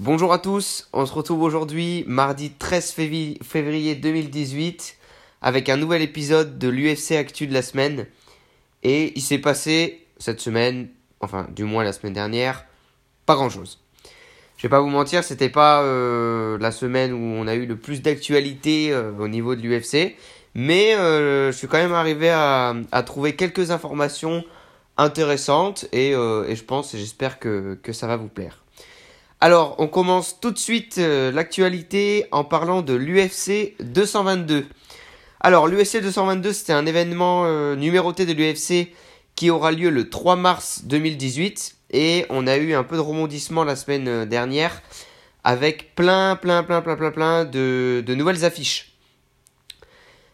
Bonjour à tous, on se retrouve aujourd'hui mardi 13 février 2018 avec un nouvel épisode de l'UFC Actu de la semaine. Et il s'est passé cette semaine, enfin du moins la semaine dernière, pas grand chose. Je vais pas vous mentir, c'était pas euh, la semaine où on a eu le plus d'actualité euh, au niveau de l'UFC, mais euh, je suis quand même arrivé à, trouver quelques informations intéressantes et, je pense et j'espère que ça va vous plaire. Alors, on commence tout de suite euh, l'actualité en parlant de l'UFC 222. Alors, l'UFC 222, c'était un événement euh, numéroté de l'UFC qui aura lieu le 3 mars 2018. Et on a eu un peu de rebondissement la semaine euh, dernière avec plein, plein, plein, plein, plein, plein de, nouvelles affiches.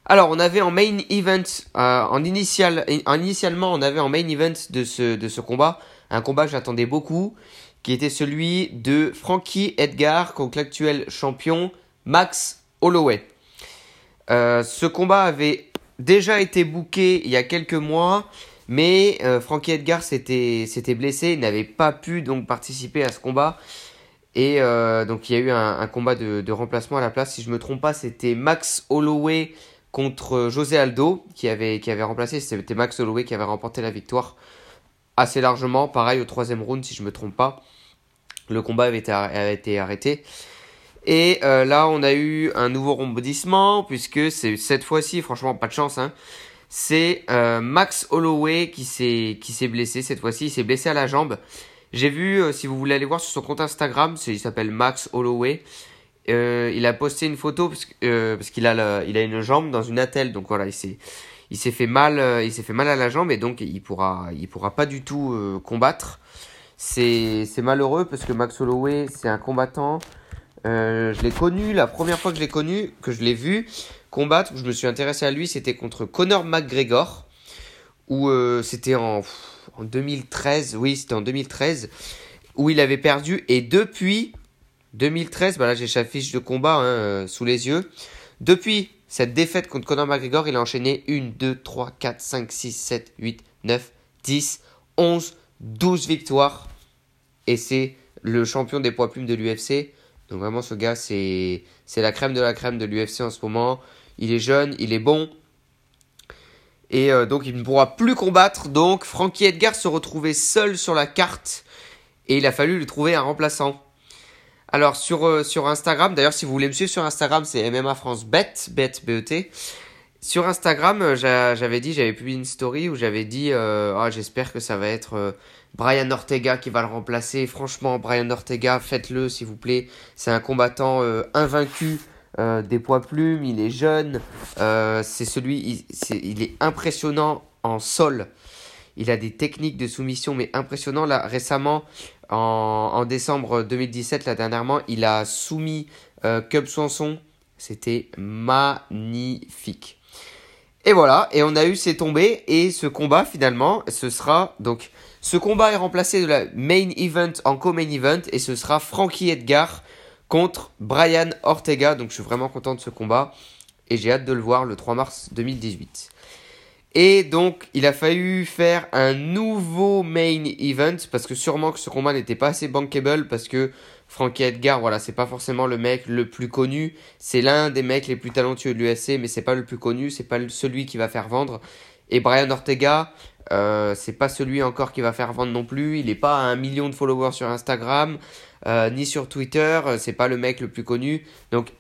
Alors, on avait en main event, en, initial, en initialement, on avait en main event de ce, de ce combat, un combat que j'attendais beaucoup, qui était celui de Frankie Edgar contre l'actuel champion Max Holloway. Euh, ce combat avait déjà été booké il y a quelques mois, mais euh, Frankie Edgar s'était blessé, il n'avait pas pu donc participer à ce combat. Et euh, donc il y a eu un, combat de, remplacement à la place. Si je ne me trompe pas, c'était Max Holloway contre José Aldo qui avait, qui avait remplacé. C'était Max Holloway qui avait remporté la victoire assez largement. Pareil au troisième round, si je ne me trompe pas. Le combat avait été, arrêté. Et euh, là, on a eu un nouveau rebondissement, puisque c'est cette fois-ci, franchement, pas de chance. Hein. c'est euh, Max Holloway qui s'est blessé cette fois-ci. Il s'est blessé à la jambe. J'ai vu, euh, si vous voulez aller voir sur son compte Instagram, il s'appelle Max Holloway. il a posté une photo parce, qu'il a, une jambe dans une attelle. Donc voilà, il s'est fait mal, fait mal à la jambe et donc il pourra, il pourra pas du tout combattre. C'est malheureux parce que Max Holloway, c'est un combattant. Euh, je l'ai connu, la première fois que je l'ai connu, que je l'ai vu combattre, où je me suis intéressé à lui, c'était contre Conor McGregor, euh, c'était en, en 2013, oui, c'était en 2013, où il avait perdu. Et depuis 2013, bah là j'ai sa fiche de combat hein, euh, sous les yeux. Depuis cette défaite contre Conor McGregor, il a enchaîné 1, 2, 3, 4, 5, 6, 7, 8, 9, 10, 11, 12 victoires. Et c'est le champion des poids plumes de l'UFC. Donc vraiment ce gars c'est la crème de la crème de l'UFC en ce moment. Il est jeune, il est bon. Et euh, donc il ne pourra plus combattre. Donc Frankie Edgar se retrouvait seul sur la carte. Et il a fallu lui trouver un remplaçant. Alors sur, euh, sur Instagram, d'ailleurs si vous voulez me suivre sur Instagram, c'est MMA France Bet, Bet, B-E-T. Sur Instagram, euh, j'avais dit, j'avais publié une story où j'avais dit, euh, ah, j'espère que ça va être euh, Brian Ortega qui va le remplacer. Franchement, Brian Ortega, faites-le s'il vous plaît. C'est un combattant invaincu des poids plumes, il est jeune, c'est celui, il, est, impressionnant en sol. Il a des techniques de soumission, mais impressionnant. Là, récemment, en, décembre 2017, là dernièrement, il a soumis Cub Swanson. C'était magnifique. Et voilà, et on a eu ces tombées et ce combat finalement, ce sera donc ce combat est remplacé de la main event en co-main event et ce sera Frankie Edgar contre Brian Ortega. Donc je suis vraiment content de ce combat et j'ai hâte de le voir le 3 mars 2018. Et donc il a fallu faire un nouveau main event parce que sûrement que ce combat n'était pas assez bankable parce que Frankie Edgar, voilà, c'est pas forcément le mec le plus connu. C'est l'un des mecs les plus talentueux de l'USC, mais c'est pas le plus connu, c'est pas celui qui va faire vendre. Et Brian Ortega, euh, c'est pas celui encore qui va faire vendre non plus. Il est pas à un million de followers sur Instagram, euh, ni sur Twitter. C'est pas le mec le plus connu. Donc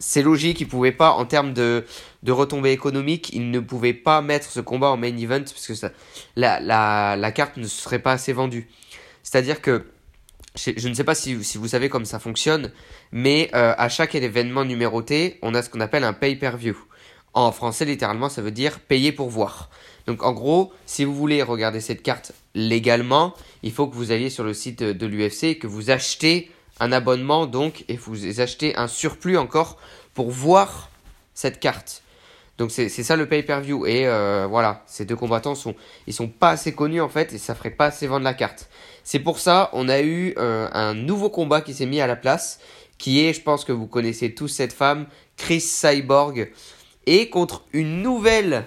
c'est logique, il pouvait pas, en termes de, de retombées économiques, il ne pouvait pas mettre ce combat en main event parce que ça, la, la, la carte ne serait pas assez vendue. C'est-à-dire que je ne sais pas si, vous savez comment ça fonctionne, mais euh, à chaque événement numéroté, on a ce qu'on appelle un pay-per-view. En français, littéralement, ça veut dire payer pour voir. Donc en gros, si vous voulez regarder cette carte légalement, il faut que vous alliez sur le site de l'UFC, que vous achetez un abonnement donc, et vous achetez un surplus encore pour voir cette carte. Donc c'est ça le pay-per-view. Et euh, voilà, ces deux combattants sont, ils sont pas assez connus en fait, et ça ferait pas assez vendre la carte. C'est pour ça, on a eu euh, un nouveau combat qui s'est mis à la place, qui est, je pense que vous connaissez tous cette femme, Chris Cyborg, et contre une nouvelle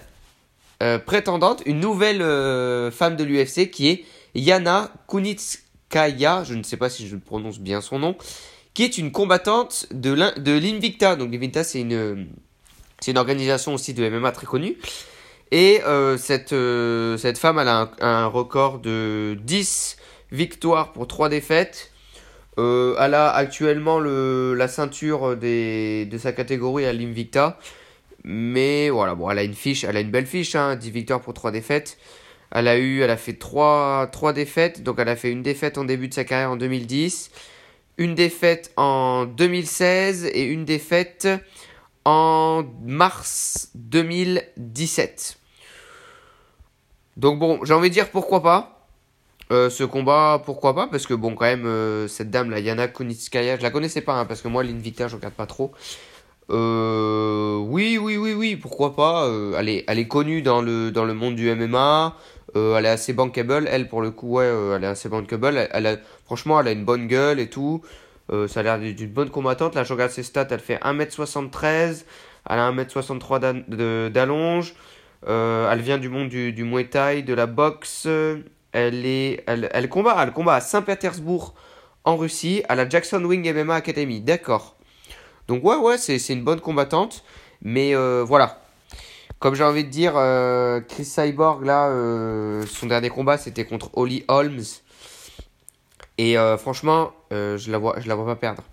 euh, prétendante, une nouvelle euh, femme de l'UFC, qui est Yana Kunitskaya, je ne sais pas si je prononce bien son nom, qui est une combattante de l'Invicta. Donc l'Invicta, c'est une, c'est une organisation aussi de MMA très connue. Et euh, cette, euh, cette femme, elle a un, record de 10 victoires pour 3 défaites. Euh, elle a actuellement le, la ceinture des, de sa catégorie à l'Invicta. Mais voilà, bon, elle a une fiche, elle a une belle fiche, hein, 10 victoires pour 3 défaites. Elle a eu, elle a fait 3, 3 défaites. Donc elle a fait une défaite en début de sa carrière en 2010, une défaite en 2016 et une défaite en mars 2017. Donc bon, j'ai envie de dire pourquoi pas. Euh, ce combat, pourquoi pas Parce que bon, quand même, euh, cette dame, la Yana Kunitskaya, je la connaissais pas, hein, parce que moi, l'Invicta, je regarde pas trop. Euh, oui, oui, oui, oui, pourquoi pas elle, est, elle est connue dans le, dans le monde du MMA. elle est assez bankable. Elle, pour le coup, ouais, elle est assez bankable. Elle, a, franchement, elle a une bonne gueule et tout. Ça a l'air d'une bonne combattante. Là, je regarde ses stats. Elle fait 1m73. Elle a 1m63 d'allonge. Euh, elle vient du monde du, du Muay Thai, de la boxe. Elle, est, elle, elle, combat, à Saint-Pétersbourg en Russie, à la Jackson Wing MMA Academy. D'accord. Donc ouais, ouais, c'est une bonne combattante. Mais euh, voilà. Comme j'ai envie de dire, euh, Chris Cyborg, là, son dernier combat, c'était contre Holly Holmes. Et franchement, je la vois, je la vois pas perdre.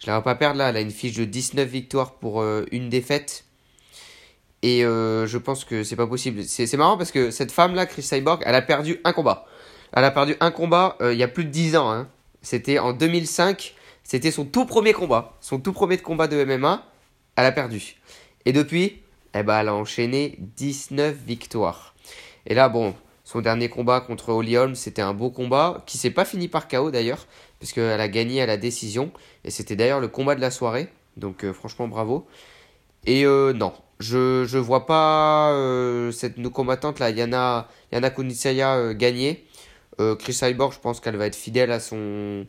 Je la vois pas perdre là. Elle a une fiche de 19 victoires pour une défaite. Et euh, je pense que c'est pas possible. C'est marrant parce que cette femme-là, Chris Cyborg, elle a perdu un combat. Elle a perdu un combat euh, il y a plus de 10 ans. Hein. C'était en 2005. C'était son tout premier combat. Son tout premier combat de MMA. Elle a perdu. Et depuis, eh ben, elle a enchaîné 19 victoires. Et là, bon, son dernier combat contre Holly Holm, c'était un beau combat qui s'est pas fini par KO d'ailleurs, parce qu'elle a gagné à la décision. Et c'était d'ailleurs le combat de la soirée. Donc euh, franchement, bravo. Et non, je je vois pas euh, cette nos combattante là Yana Yana Kunitsaya euh, gagner. Euh, Chris Cyborg, je pense qu'elle va être fidèle à son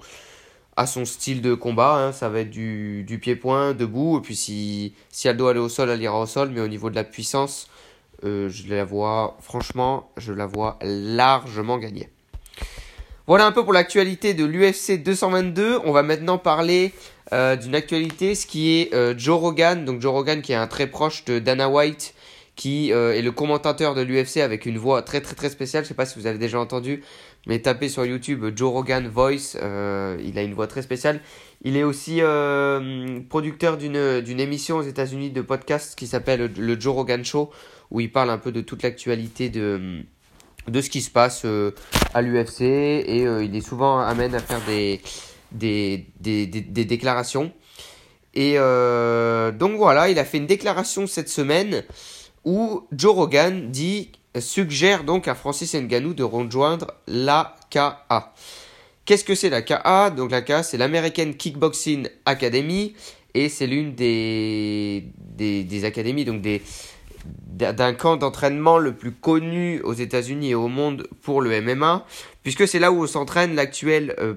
à son style de combat. Hein. Ça va être du, du pied-point, debout. Et puis si, si elle doit aller au sol, elle ira au sol. Mais au niveau de la puissance, je la vois, franchement, je la vois largement gagner. Voilà un peu pour l'actualité de l'UFC 222. On va maintenant parler euh, d'une actualité, ce qui est euh, Joe Rogan. Donc Joe Rogan qui est un très proche de Dana White, qui euh, est le commentateur de l'UFC avec une voix très très très spéciale. Je sais pas si vous avez déjà entendu, mais tapez sur YouTube Joe Rogan Voice. il a une voix très spéciale. Il est aussi producteur d'une émission aux États-Unis de podcast qui s'appelle le Joe Rogan Show, où il parle un peu de toute l'actualité de de ce qui se passe à l'UFC et il est souvent amène à faire des des, des, des, déclarations. Et euh, donc voilà, il a fait une déclaration cette semaine où Joe Rogan dit, suggère donc à Francis Ngannou de rejoindre l'AKA. Qu'est-ce que c'est l'AKA Donc l'AKA c'est l'American Kickboxing Academy et c'est l'une des, des, académies, donc des d'un camp d'entraînement le plus connu aux États-Unis et au monde pour le MMA, puisque c'est là où s'entraîne l'actuel euh,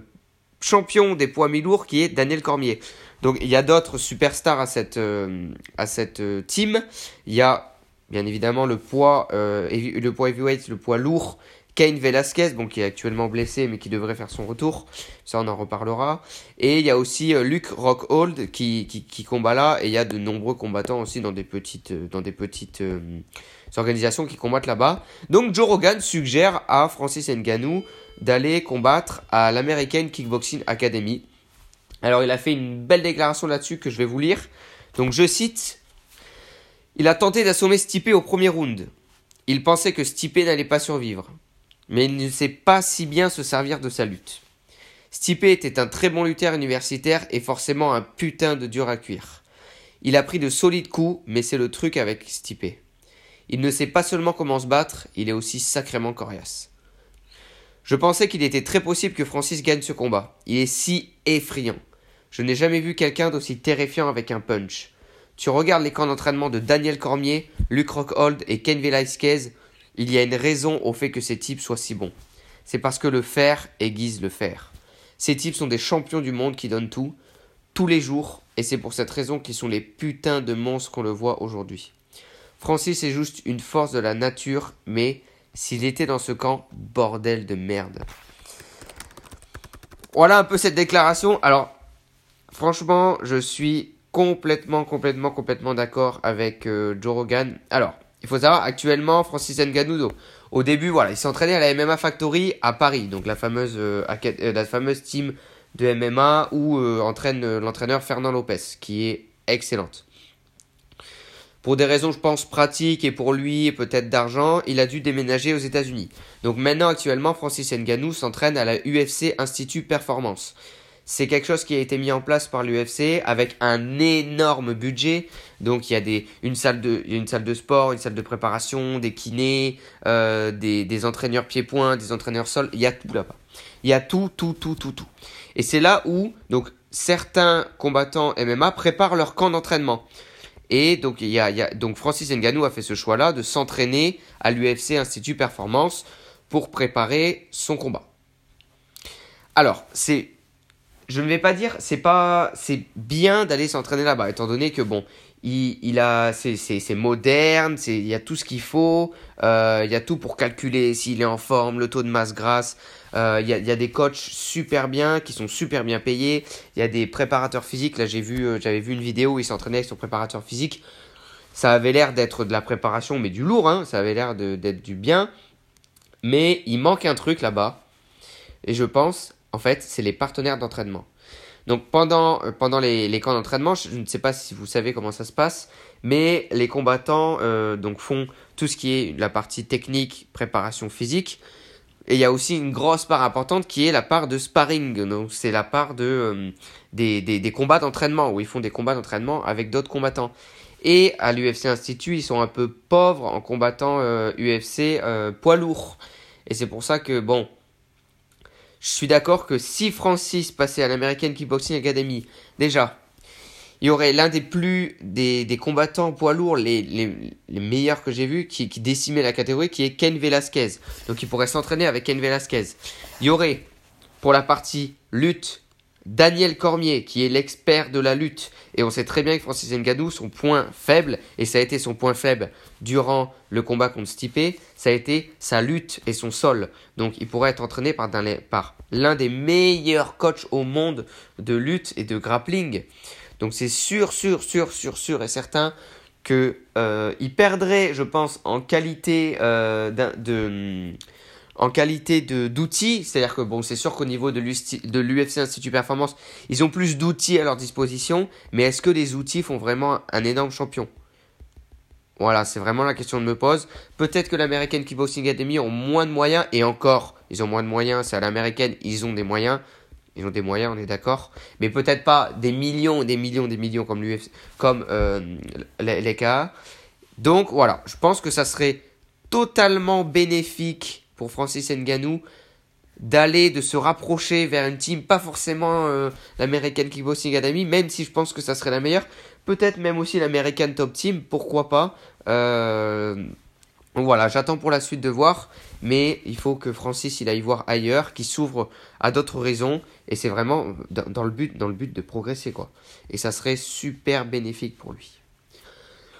champion des poids mi-lourds qui est Daniel Cormier. Donc il y a d'autres superstars à cette, euh, à cette euh, team. Il y a bien évidemment le poids, le poids heavyweight, le poids lourd, Kane Velasquez, bon, qui est actuellement blessé mais qui devrait faire son retour. Ça on en reparlera. Et il y a aussi Luke Rockhold qui, qui, combat là. Et il y a de nombreux combattants aussi dans des petites, dans des petites organisations qui combattent là-bas. Donc Joe Rogan suggère à Francis Ngannou d'aller combattre à l'American Kickboxing Academy. Alors il a fait une belle déclaration là-dessus que je vais vous lire. Donc je cite Il a tenté d'assommer Stipe au premier round. Il pensait que Stipe n'allait pas survivre. Mais il ne sait pas si bien se servir de sa lutte. Stipe était un très bon lutteur universitaire et forcément un putain de dur à cuire. Il a pris de solides coups, mais c'est le truc avec Stipe. Il ne sait pas seulement comment se battre, il est aussi sacrément coriace. Je pensais qu'il était très possible que Francis gagne ce combat. Il est si effrayant. Je n'ai jamais vu quelqu'un d'aussi terrifiant avec un punch. Tu regardes les camps d'entraînement de Daniel Cormier, Luke Rockhold et Ken Velasquez, il y a une raison au fait que ces types soient si bons. C'est parce que le fer aiguise le fer. Ces types sont des champions du monde qui donnent tout, tous les jours, et c'est pour cette raison qu'ils sont les putains de monstres qu'on le voit aujourd'hui. Francis est juste une force de la nature, mais s'il était dans ce camp, bordel de merde. Voilà un peu cette déclaration. Alors, franchement, je suis complètement, complètement, complètement d'accord avec euh, Joe Rogan. Alors, il faut savoir, actuellement, Francis Ngannou, au début, voilà, il s'entraînait à la MMA Factory à Paris, donc la fameuse, euh, euh, team de MMA où entraîne l'entraîneur Fernand Lopez, qui est excellente. Pour des raisons, je pense, pratiques et pour lui peut-être d'argent, il a dû déménager aux États-Unis. Donc maintenant, actuellement, Francis Ngannou s'entraîne à la UFC Institut Performance. C'est quelque chose qui a été mis en place par l'UFC avec un énorme budget. Donc il y a des, une, salle de, une salle de sport, une salle de préparation, des kinés, euh, des, des entraîneurs pieds-points, des entraîneurs sol. Il y a tout là-bas. Il y a tout, tout, tout, tout, tout. Et c'est là où donc certains combattants MMA préparent leur camp d'entraînement. Et donc, il y a, donc Francis Ngannou a fait ce choix-là de s'entraîner à l'UFC Institut Performance pour préparer son combat. Alors, c'est je ne vais pas dire c'est pas c'est bien d'aller s'entraîner là-bas étant donné que bon il, il a c'est moderne c'est il y a tout ce qu'il faut euh, il y a tout pour calculer s'il est en forme le taux de masse grasse euh, il, y a, il y a des coachs super bien qui sont super bien payés il y a des préparateurs physiques. Là j'ai vu euh, j'avais vu une vidéo où il s'entraînait avec son préparateur physique. Ça avait l'air d'être de la préparation mais du lourd hein ça avait l'air d'être du bien. Mais il manque un truc là-bas et je pense en fait, c'est les partenaires d'entraînement. Donc pendant, euh, pendant les, les camps d'entraînement, je ne sais pas si vous savez comment ça se passe, mais les combattants euh, donc font tout ce qui est la partie technique, préparation physique, et il y a aussi une grosse part importante qui est la part de sparring. Donc c'est la part de, euh, des, des, combats d'entraînement, où ils font des combats d'entraînement avec d'autres combattants. Et à l'UFC Institut, ils sont un peu pauvres en combattant UFC poids lourd. Et c'est pour ça que, bon, je suis d'accord que si Francis passait à l'American Kickboxing Academy, déjà, il y aurait l'un des plus des, des, combattants poids lourds, les, les, les meilleurs que j'ai vus, qui, qui décimait la catégorie, qui est Ken Velasquez. Donc il pourrait s'entraîner avec Ken Velasquez. Il y aurait, pour la partie lutte, Daniel Cormier, qui est l'expert de la lutte. Et on sait très bien que Francis Ngannou, son point faible, et ça a été son point faible durant le combat contre Stipe, ça a été sa lutte et son sol. Donc il pourrait être entraîné par, l'un des meilleurs coachs au monde de lutte et de grappling. Donc c'est sûr, sûr, sûr, sûr, sûr et certain qu'il euh, perdrait, je pense, en qualité euh, de en qualité d'outils, c'est-à-dire que bon, c'est sûr qu'au niveau de l'UFC Institut Performance, ils ont plus d'outils à leur disposition, mais est-ce que les outils font vraiment un énorme champion? Voilà, c'est vraiment la question que je me pose. Peut-être que l'American Kickboxing Academy ont moins de moyens, et encore, ils ont moins de moyens, c'est à l'américaine, ils ont des moyens. Ils ont des moyens, on est d'accord. Mais peut-être pas des millions, des millions, des millions comme l'UFC, comme euh, les, les KA. Donc voilà, je pense que ça serait totalement bénéfique pour Francis Ngannou d'aller, de se rapprocher vers une team, pas forcément euh, l'American Kickboxing Academy, même si je pense que ça serait la meilleure, peut-être même aussi l'American Top Team, pourquoi pas. Euh, voilà, j'attends pour la suite de voir, mais il faut que Francis il aille voir ailleurs, qu'il s'ouvre à d'autres raisons, et c'est vraiment dans, le but, dans le but de progresser quoi. Et ça serait super bénéfique pour lui.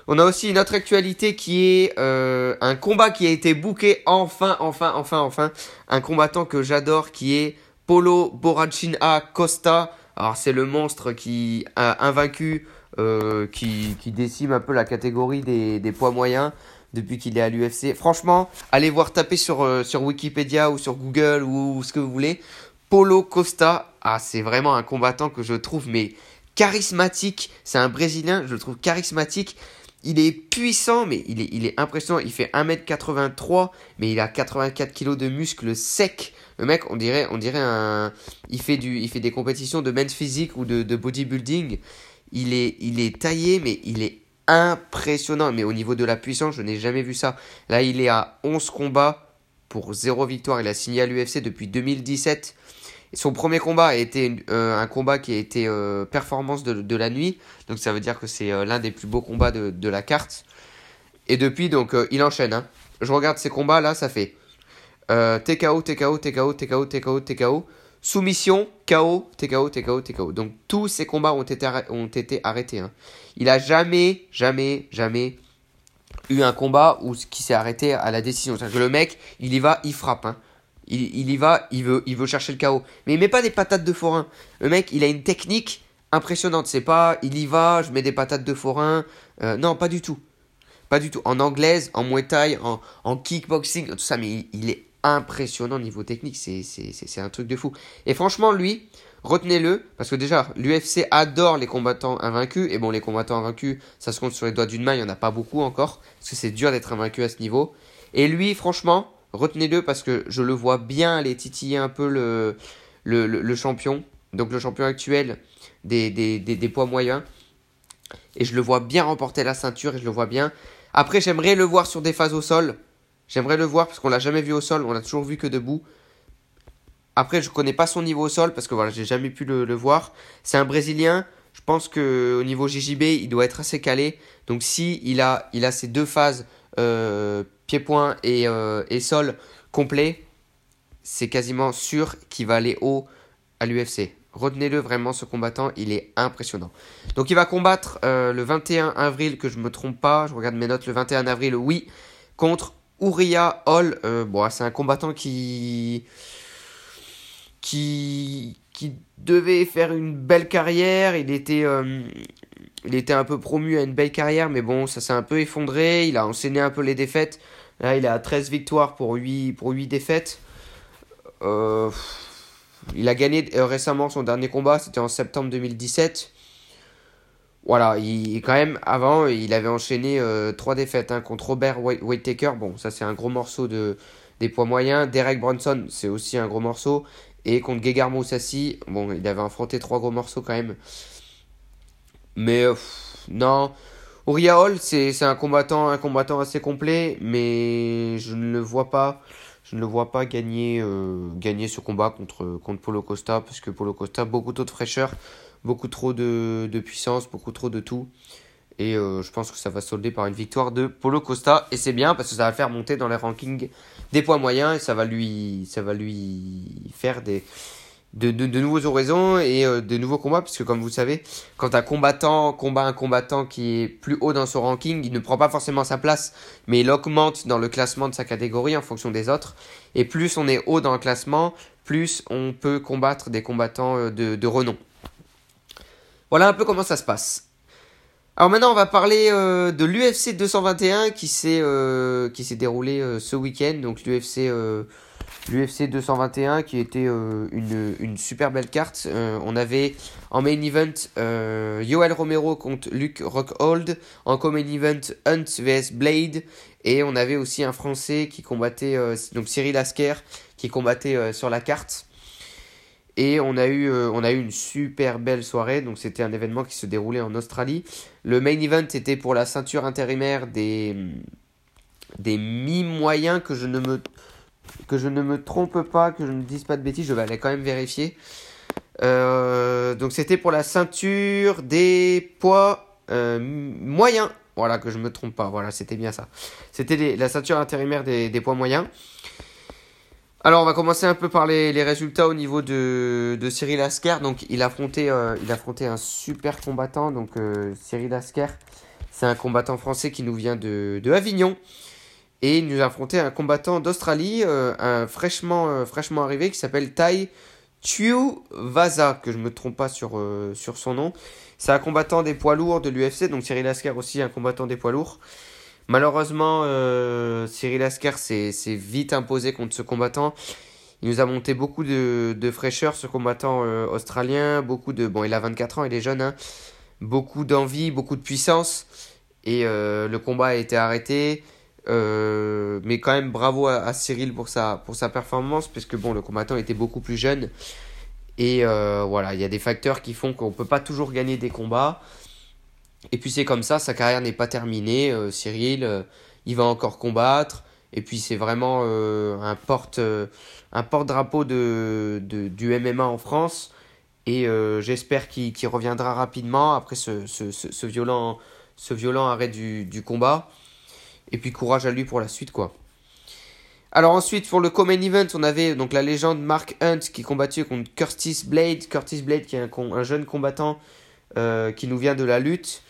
On a aussi une autre actualité qui est euh, un combat qui a été booké enfin, enfin, enfin, enfin. Un combattant que j'adore qui est Polo Borrachina Costa. Alors c'est le monstre qui a invaincu, euh, qui, qui décime un peu la catégorie des, des poids moyens depuis qu'il est à l'UFC. Franchement, allez voir taper sur, euh, sur Wikipédia ou sur Google ou, ou ce que vous voulez. Polo Costa, ah c'est vraiment un combattant que je trouve mais charismatique. C'est un Brésilien, je le trouve charismatique. Il est puissant, mais il est, impressionnant. Il fait 1m83, mais il a 84 kg de muscles secs. Le mec, on dirait, on dirait un. Il fait, des compétitions de men's physique ou de, de bodybuilding. Il est, il est taillé, mais il est impressionnant. Mais au niveau de la puissance, je n'ai jamais vu ça. Là, il est à 11 combats pour 0 victoire. Il a signé à l'UFC depuis 2017. Son premier combat a été euh, un combat qui a été euh, performance de, la nuit. Donc ça veut dire que c'est euh, l'un des plus beaux combats de, la carte. Et depuis, donc, il enchaîne. Hein. Je regarde ces combats là, ça fait TKO, TKO, TKO, TKO, TKO, TKO. Soumission, KO, TKO, TKO, TKO. Donc tous ces combats ont été, ont été arrêtés. Hein. Il a jamais, jamais, jamais eu un combat où, qui s'est arrêté à la décision. C'est-à-dire que le mec, il y va, il frappe. Hein. Il, y va, il veut, il veut chercher le chaos. Mais il met pas des patates de forain. Le mec, il a une technique impressionnante. C'est pas il y va, je mets des patates de forain. Euh, non, pas du tout. Pas du tout. En anglaise, en muay thai, en, en kickboxing, tout ça, mais il, est impressionnant au niveau technique. C'est un truc de fou. Et franchement, lui, retenez-le, parce que déjà, l'UFC adore les combattants invaincus. Et bon, les combattants invaincus, ça se compte sur les doigts d'une main, il n'y en a pas beaucoup encore. Parce que c'est dur d'être invaincu à ce niveau. Et lui, franchement, retenez-le parce que je le vois bien aller titiller un peu le, champion. Donc le champion actuel des poids moyens. Et je le vois bien remporter la ceinture et je le vois bien. Après, j'aimerais le voir sur des phases au sol. J'aimerais le voir parce qu'on l'a jamais vu au sol, on l'a toujours vu que debout. Après, je connais pas son niveau au sol parce que voilà, j'ai jamais pu le, voir. C'est un Brésilien. Je pense que au niveau JJB, il doit être assez calé. Donc si il a, il a ces deux phases euh, pied-point et, euh, et sol complet, c'est quasiment sûr qu'il va aller haut à l'UFC. Retenez-le vraiment, ce combattant, il est impressionnant. Donc il va combattre euh, le 21 avril, que je me trompe pas, je regarde mes notes, le 21 avril, oui, contre Uriah Hall. Euh, bon, c'est un combattant qui... qui devait faire une belle carrière, il était il était un peu promu à une belle carrière, mais bon, ça s'est un peu effondré, il a enchaîné un peu les défaites. Là, il a 13 victoires pour 8, pour 8 défaites. Euh, il a gagné euh, récemment son dernier combat, c'était en septembre 2017. Voilà, il, quand même, avant, il avait enchaîné euh, trois défaites hein, contre Robert Whittaker. Bon, ça c'est un gros morceau de, des poids moyens. Derek Bronson, c'est aussi un gros morceau. Et contre Gegard Moussassi, bon, il avait affronté trois gros morceaux quand même. Mais euh, non, Uriah Hall, c'est un combattant, un combattant assez complet, mais je ne le vois pas je ne le vois pas gagner, euh, gagner ce combat contre, contre Polo Costa, parce que Polo Costa, beaucoup trop de fraîcheur, beaucoup trop de, de puissance, beaucoup trop de tout. Et euh, je pense que ça va solder par une victoire de Polo Costa. Et c'est bien parce que ça va faire monter dans les rankings des poids moyens et ça va lui, ça va lui faire des, de, de, nouveaux horizons et euh, de nouveaux combats, puisque comme vous savez, quand un combattant combat un combattant qui est plus haut dans son ranking, il ne prend pas forcément sa place, mais il augmente dans le classement de sa catégorie en fonction des autres. Et plus on est haut dans le classement, plus on peut combattre des combattants euh, de, de renom. Voilà un peu comment ça se passe. Alors maintenant, on va parler euh, de l'UFC 221 qui s'est euh, qui s'est déroulé ce week-end. Donc l'UFC l'UFC 221 qui était euh, une, une, super belle carte. Euh, on avait en main event euh, Yoel Romero contre Luke Rockhold, en co-main event Hunt vs Blade, et on avait aussi un Français qui combattait, donc Cyril Asker, qui combattait sur la carte. Et on a, eu, on a eu une super belle soirée, donc c'était un événement qui se déroulait en Australie. Le main event était pour la ceinture intérimaire des, des mi-moyens que je ne me que je ne me trompe pas, que je ne dise pas de bêtises, je vais aller quand même vérifier. Euh, donc c'était pour la ceinture des poids euh, moyens. Voilà, que je me trompe pas. Voilà, c'était bien ça. C'était la ceinture intérimaire des, poids moyens. Alors, on va commencer un peu par les, résultats au niveau de, de Cyril Asker. Donc, il affrontait, euh, il un super combattant. Donc, Cyril Asker, c'est un combattant français qui nous vient de, de Avignon. Et il nous a affronté un combattant d'Australie, euh, un fraîchement, euh, fraîchement arrivé qui s'appelle Tai Vaza, que je me trompe pas sur, euh, sur son nom. C'est un combattant des poids lourds de l'UFC, donc Cyril Asker aussi un combattant des poids lourds. Malheureusement, Cyril Asker s'est vite imposé contre ce combattant. Il nous a monté beaucoup de, de fraîcheur, ce combattant australien. Beaucoup de. Bon, il a 24 ans, il est jeune. Hein, beaucoup d'envie, beaucoup de puissance. Et le combat a été arrêté. Euh, mais quand même bravo à, Cyril pour sa, pour sa performance, puisque bon, le combattant était beaucoup plus jeune. Et euh, voilà, il y a des facteurs qui font qu'on ne peut pas toujours gagner des combats. Et puis c'est comme ça, sa carrière n'est pas terminée. Euh, Cyril, il va encore combattre. Et puis c'est vraiment un porte un porte-drapeau de, de, du MMA en France. Et j'espère qu'il reviendra rapidement après ce, ce, ce, violent, ce violent arrêt du, du combat. Et puis courage à lui pour la suite, quoi. Alors ensuite, pour le Common Event, on avait donc la légende Mark Hunt qui combattait contre Curtis Blade. Curtis Blade qui est un, un jeune combattant euh, qui nous vient de la lutte.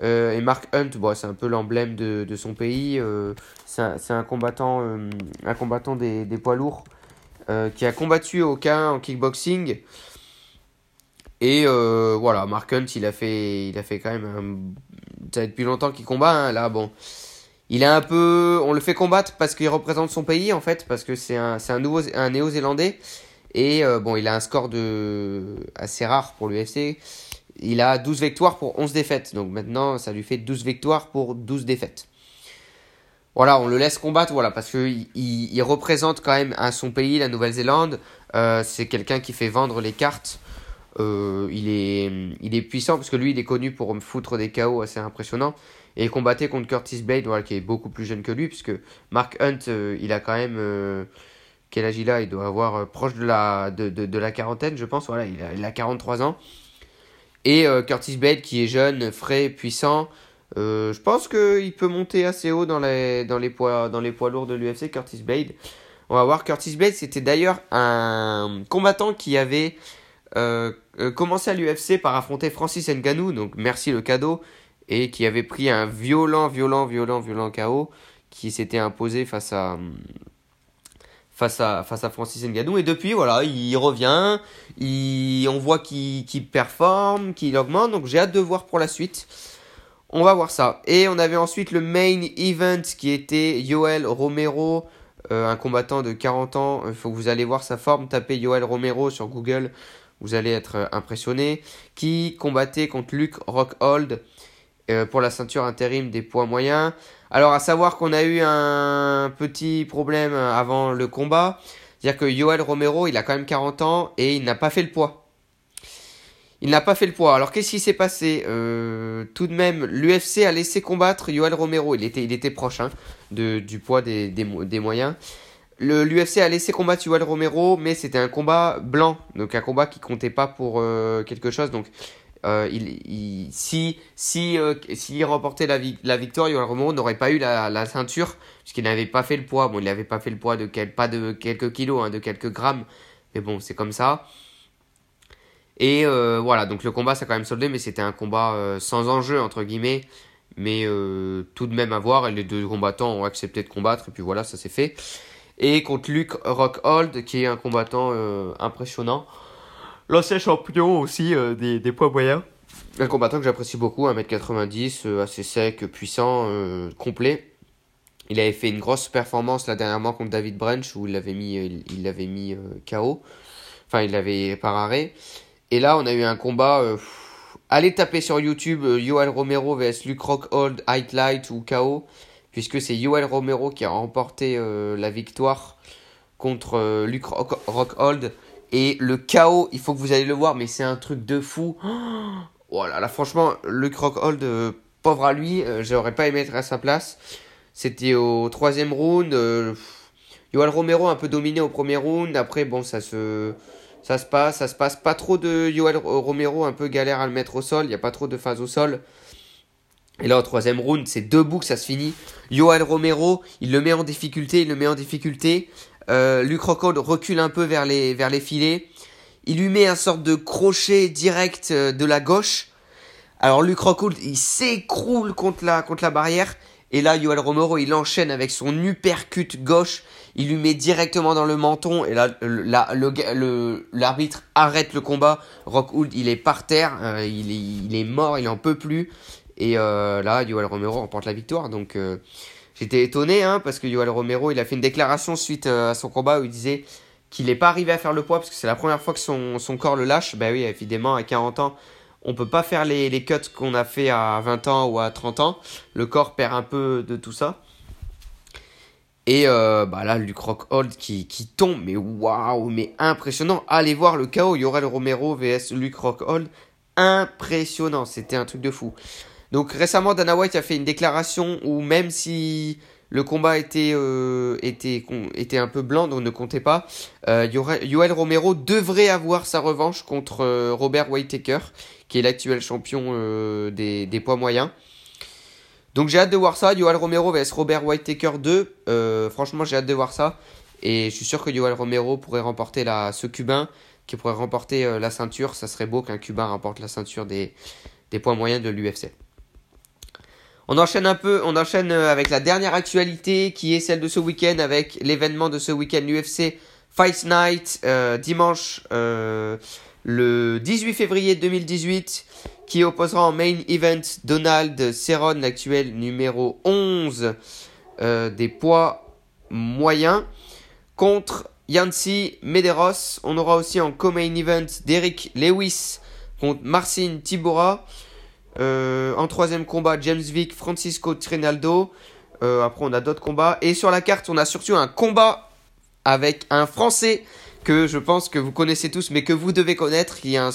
Euh, et Mark Hunt, bon, c'est un peu l'emblème de, de, son pays. Euh, c'est un, un, combattant, un combattant des, des poids lourds qui a combattu au K1 en kickboxing. Et voilà, Mark Hunt, il a fait, il a fait quand même. Un... Ça fait depuis longtemps qu'il combat. Hein, là, bon. Il est un peu. On le fait combattre parce qu'il représente son pays, en fait, parce que c'est un, néo-zélandais. Et bon, il a un score de assez rare pour l'UFC. Il a 12 victoires pour 11 défaites. Donc maintenant, ça lui fait 12 victoires pour 12 défaites. Voilà, on le laisse combattre, voilà, parce qu'il il, représente quand même à son pays, la Nouvelle-Zélande. Euh, c'est quelqu'un qui fait vendre les cartes. Euh, il, est, il est puissant parce que lui, il est connu pour me foutre des KO assez impressionnants. Et il combattait contre Curtis Blade, voilà, qui est beaucoup plus jeune que lui, puisque Mark Hunt, euh, il a quand même. quel âge il a? Il doit avoir proche de la, de, de, la quarantaine, je pense. Voilà, il a, il a 43 ans. Et euh, Curtis Blade qui est jeune, frais, puissant. Euh, je pense qu'il peut monter assez haut dans les, dans les, poids, dans les poids lourds de l'UFC, Curtis Blade. On va voir, Curtis Blade, c'était d'ailleurs un combattant qui avait euh, commencé à l'UFC par affronter Francis Ngannou, donc merci le cadeau, et qui avait pris un violent, violent, violent, violent KO, qui s'était imposé face à, face à, face à Francis Ngannou. Et depuis, voilà, il revient, il, on voit qu'il performe, qu'il augmente. Donc j'ai hâte de voir pour la suite. On va voir ça. Et on avait ensuite le main event qui était Yoel Romero, euh, un combattant de 40 ans. Il faut que vous allez voir sa forme. Tapez Yoel Romero sur Google. Vous allez être impressionné. Qui combattait contre Luke Rockhold euh, pour la ceinture intérim des poids moyens. Alors, à savoir qu'on a eu un petit problème avant le combat. C'est-à-dire que Yoel Romero, il a quand même 40 ans et il n'a pas fait le poids. Il n'a pas fait le poids. Alors, qu'est-ce qui s'est passé? Euh, Tout de même, l'UFC a laissé combattre Yoel Romero. Il était, il était proche hein, du poids des, des, moyens. L'UFC a laissé combattre Yoel Romero, mais c'était un combat blanc. Donc, un combat qui comptait pas pour euh, quelque chose. Donc, euh, si si euh, s'il remportait la, la victoire, Yoel n'aurait pas eu la, la ceinture puisqu'il n'avait pas fait le poids. Bon, il n'avait pas fait le poids de pas de quelques kilos, hein, de quelques grammes, mais bon, c'est comme ça. Et euh, voilà, donc le combat s'est quand même soldé, mais c'était un combat sans enjeu entre guillemets, mais tout de même à voir. Et les deux combattants ont accepté de combattre et puis voilà, ça s'est fait. Et contre Luke Rockhold, qui est un combattant impressionnant. L'ancien champion aussi euh, des, des, poids moyens. Un combattant que j'apprécie beaucoup, 1m90, euh, assez sec, puissant, euh, complet. Il avait fait une grosse performance là dernièrement contre David Branch où il l'avait mis, il, l'avait mis KO. Enfin, il l'avait par arrêt. Et là, on a eu un combat. allez taper sur YouTube Yoel Romero vs Luke Rockhold, Highlight ou KO. Puisque c'est Yoel Romero qui a remporté la victoire contre Luke Rockhold. Et le chaos, il faut que vous allez le voir, mais c'est un truc de fou. Voilà, oh là, franchement, le Crockhold, euh, pauvre à lui, euh, j'aurais pas aimé être à sa place. C'était au troisième round. Euh, Yoel Romero un peu dominé au premier round. Après, bon, ça se, ça se passe. Ça se passe pas trop de Yoel Romero, un peu galère à le mettre au sol. Il n'y a pas trop de phase au sol. Et là, au troisième round, c'est debout que ça se finit. Yoel Romero, il le met en difficulté, il le met en difficulté. Euh, Luke recule un peu vers les, filets. Il lui met un sorte de crochet direct euh, de la gauche. Alors Luke il s'écroule contre la, barrière. Et là, Yoel Romero, il enchaîne avec son uppercut gauche. Il lui met directement dans le menton. Et là, l'arbitre arrête le combat. Rockhold, il est par terre. Euh, il, est, mort, il en peut plus. Et là, Yoel Romero remporte la victoire. Donc, J'étais étonné hein, parce que Yoel Romero, il a fait une déclaration suite euh, à son combat où il disait qu'il n'est pas arrivé à faire le poids parce que c'est la première fois que son, corps le lâche. Ben oui, évidemment, à 40 ans, on peut pas faire les, les cuts qu'on a fait à 20 ans ou à 30 ans. Le corps perd un peu de tout ça. Et euh, bah là, Luke Rockhold qui, qui tombe, mais waouh, mais impressionnant. Allez voir le chaos, Yoel Romero vs Luke Rockhold. Impressionnant, c'était un truc de fou. Donc récemment, Dana White a fait une déclaration où même si le combat était, euh, un peu blanc, donc ne comptait pas, euh, Yoel Romero devrait avoir sa revanche contre euh, Robert Whittaker, qui est l'actuel champion euh, des, des, poids moyens. Donc j'ai hâte de voir ça, Yoel Romero vs Robert Whittaker 2, franchement j'ai hâte de voir ça. Et je suis sûr que Yoel Romero pourrait remporter la, ce Cubain, qui pourrait remporter la ceinture. Ça serait beau qu'un Cubain remporte la ceinture des, des poids moyens de l'UFC. On enchaîne un peu, on enchaîne euh, avec la dernière actualité qui est celle de ce week-end avec l'événement de ce week-end l'UFC Fight Night euh, dimanche euh, le 18 février 2018 qui opposera en main event Donald Cerrone, l'actuel numéro 11 euh, des poids moyens, contre Yancy Medeiros. On aura aussi en co-main event Derek Lewis contre Marcin Tibora. Euh, en troisième combat, James Vick, Francisco Trinaldo. Euh, après, on a d'autres combats. Et sur la carte, on a surtout un combat avec un Français que je pense que vous connaissez tous, mais que vous devez connaître. Il, un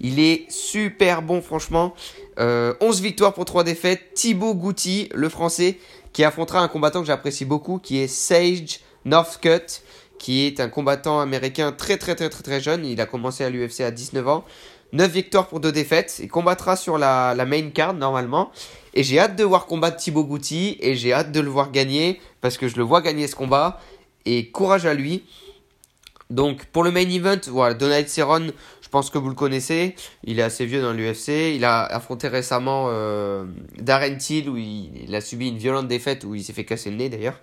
il est super bon, franchement. 11 euh, victoires pour 3 défaites. Thibaut Goutti, le Français, qui affrontera un combattant que j'apprécie beaucoup, qui est Sage Northcutt, qui est un combattant américain très très très très très jeune. Il a commencé à l'UFC à 19 ans. 9 victoires pour 2 défaites. Il combattra sur la, la main card normalement. Et j'ai hâte de voir combattre Thibaut Goutti. Et j'ai hâte de le voir gagner. Parce que je le vois gagner ce combat. Et courage à lui. Donc pour le main event, voilà, Donald Cerrone, je pense que vous le connaissez. Il est assez vieux dans l'UFC. Il a affronté récemment euh, Darren Till où il, a subi une violente défaite où il s'est fait casser le nez d'ailleurs.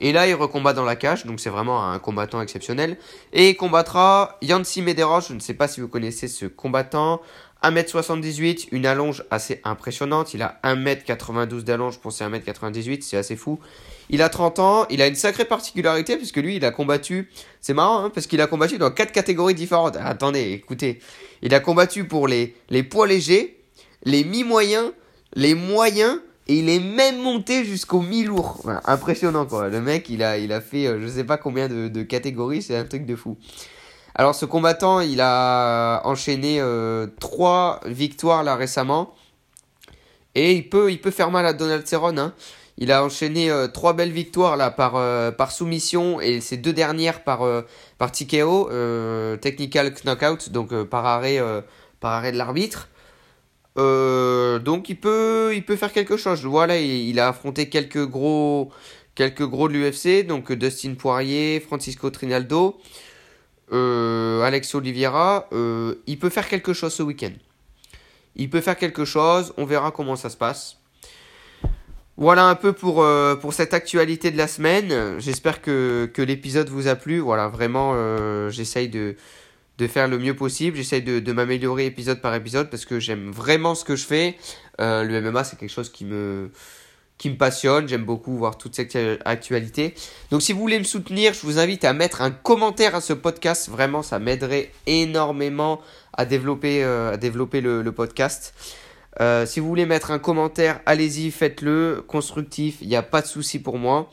Et là, il recombat dans la cage, donc c'est vraiment un combattant exceptionnel. Et il combattra Yancy Medeiros, je ne sais pas si vous connaissez ce combattant. 1m78, une allonge assez impressionnante. Il a 1m92 d'allonge pour ses 1m98, c'est assez fou. Il a 30 ans, il a une sacrée particularité puisque lui, il a combattu, c'est marrant, hein, parce qu'il a combattu dans 4 catégories différentes. attendez, écoutez, il a combattu pour les, les poids légers, les mi-moyens, les moyens et il est même monté jusqu'au mi-lourd. impressionnant quoi. Le mec, il a, fait euh, je sais pas combien de, catégories, c'est un truc de fou. Alors ce combattant, il a enchaîné 3 euh, victoires là récemment. Et il peut, faire mal à Donald Cerrone. Hein. Il a enchaîné 3 euh, belles victoires là par, soumission et ces deux dernières par, par TKO, technical knockout, donc par arrêt de l'arbitre. Euh, donc il peut, il peut faire quelque chose. Voilà, il, il a affronté quelques gros, quelques gros de l'UFC, donc Dustin Poirier, Francisco Trinaldo, euh, Alex Oliveira. Euh, il peut faire quelque chose ce week-end. Il peut faire quelque chose. On verra comment ça se passe. Voilà un peu pour, pour cette actualité de la semaine. J'espère que, que l'épisode vous a plu. Voilà, vraiment, j'essaye de, de faire le mieux possible. J'essaye de, m'améliorer épisode par épisode parce que j'aime vraiment ce que je fais. Euh, le MMA, c'est quelque chose qui me, passionne. J'aime beaucoup voir toute cette actualité. Donc, si vous voulez me soutenir, je vous invite à mettre un commentaire à ce podcast. Vraiment, ça m'aiderait énormément à développer, euh, le, podcast. Euh, si vous voulez mettre un commentaire, allez-y, faites-le. Constructif, il n'y a pas de souci pour moi.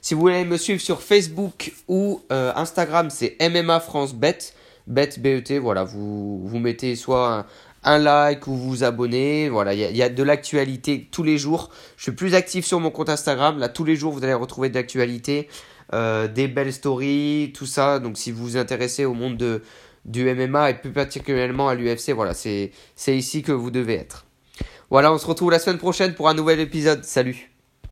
Si vous voulez me suivre sur Facebook ou Instagram, c'est MMA France Bet. Bet, voilà, vous, vous mettez soit un, like ou vous abonnez. Voilà, il y, a de l'actualité tous les jours. Je suis plus actif sur mon compte Instagram. Là, tous les jours, vous allez retrouver de l'actualité, euh, des belles stories, tout ça. Donc, si vous vous intéressez au monde de, du MMA et plus particulièrement à l'UFC, voilà, c'est ici que vous devez être. Voilà, on se retrouve la semaine prochaine pour un nouvel épisode. Salut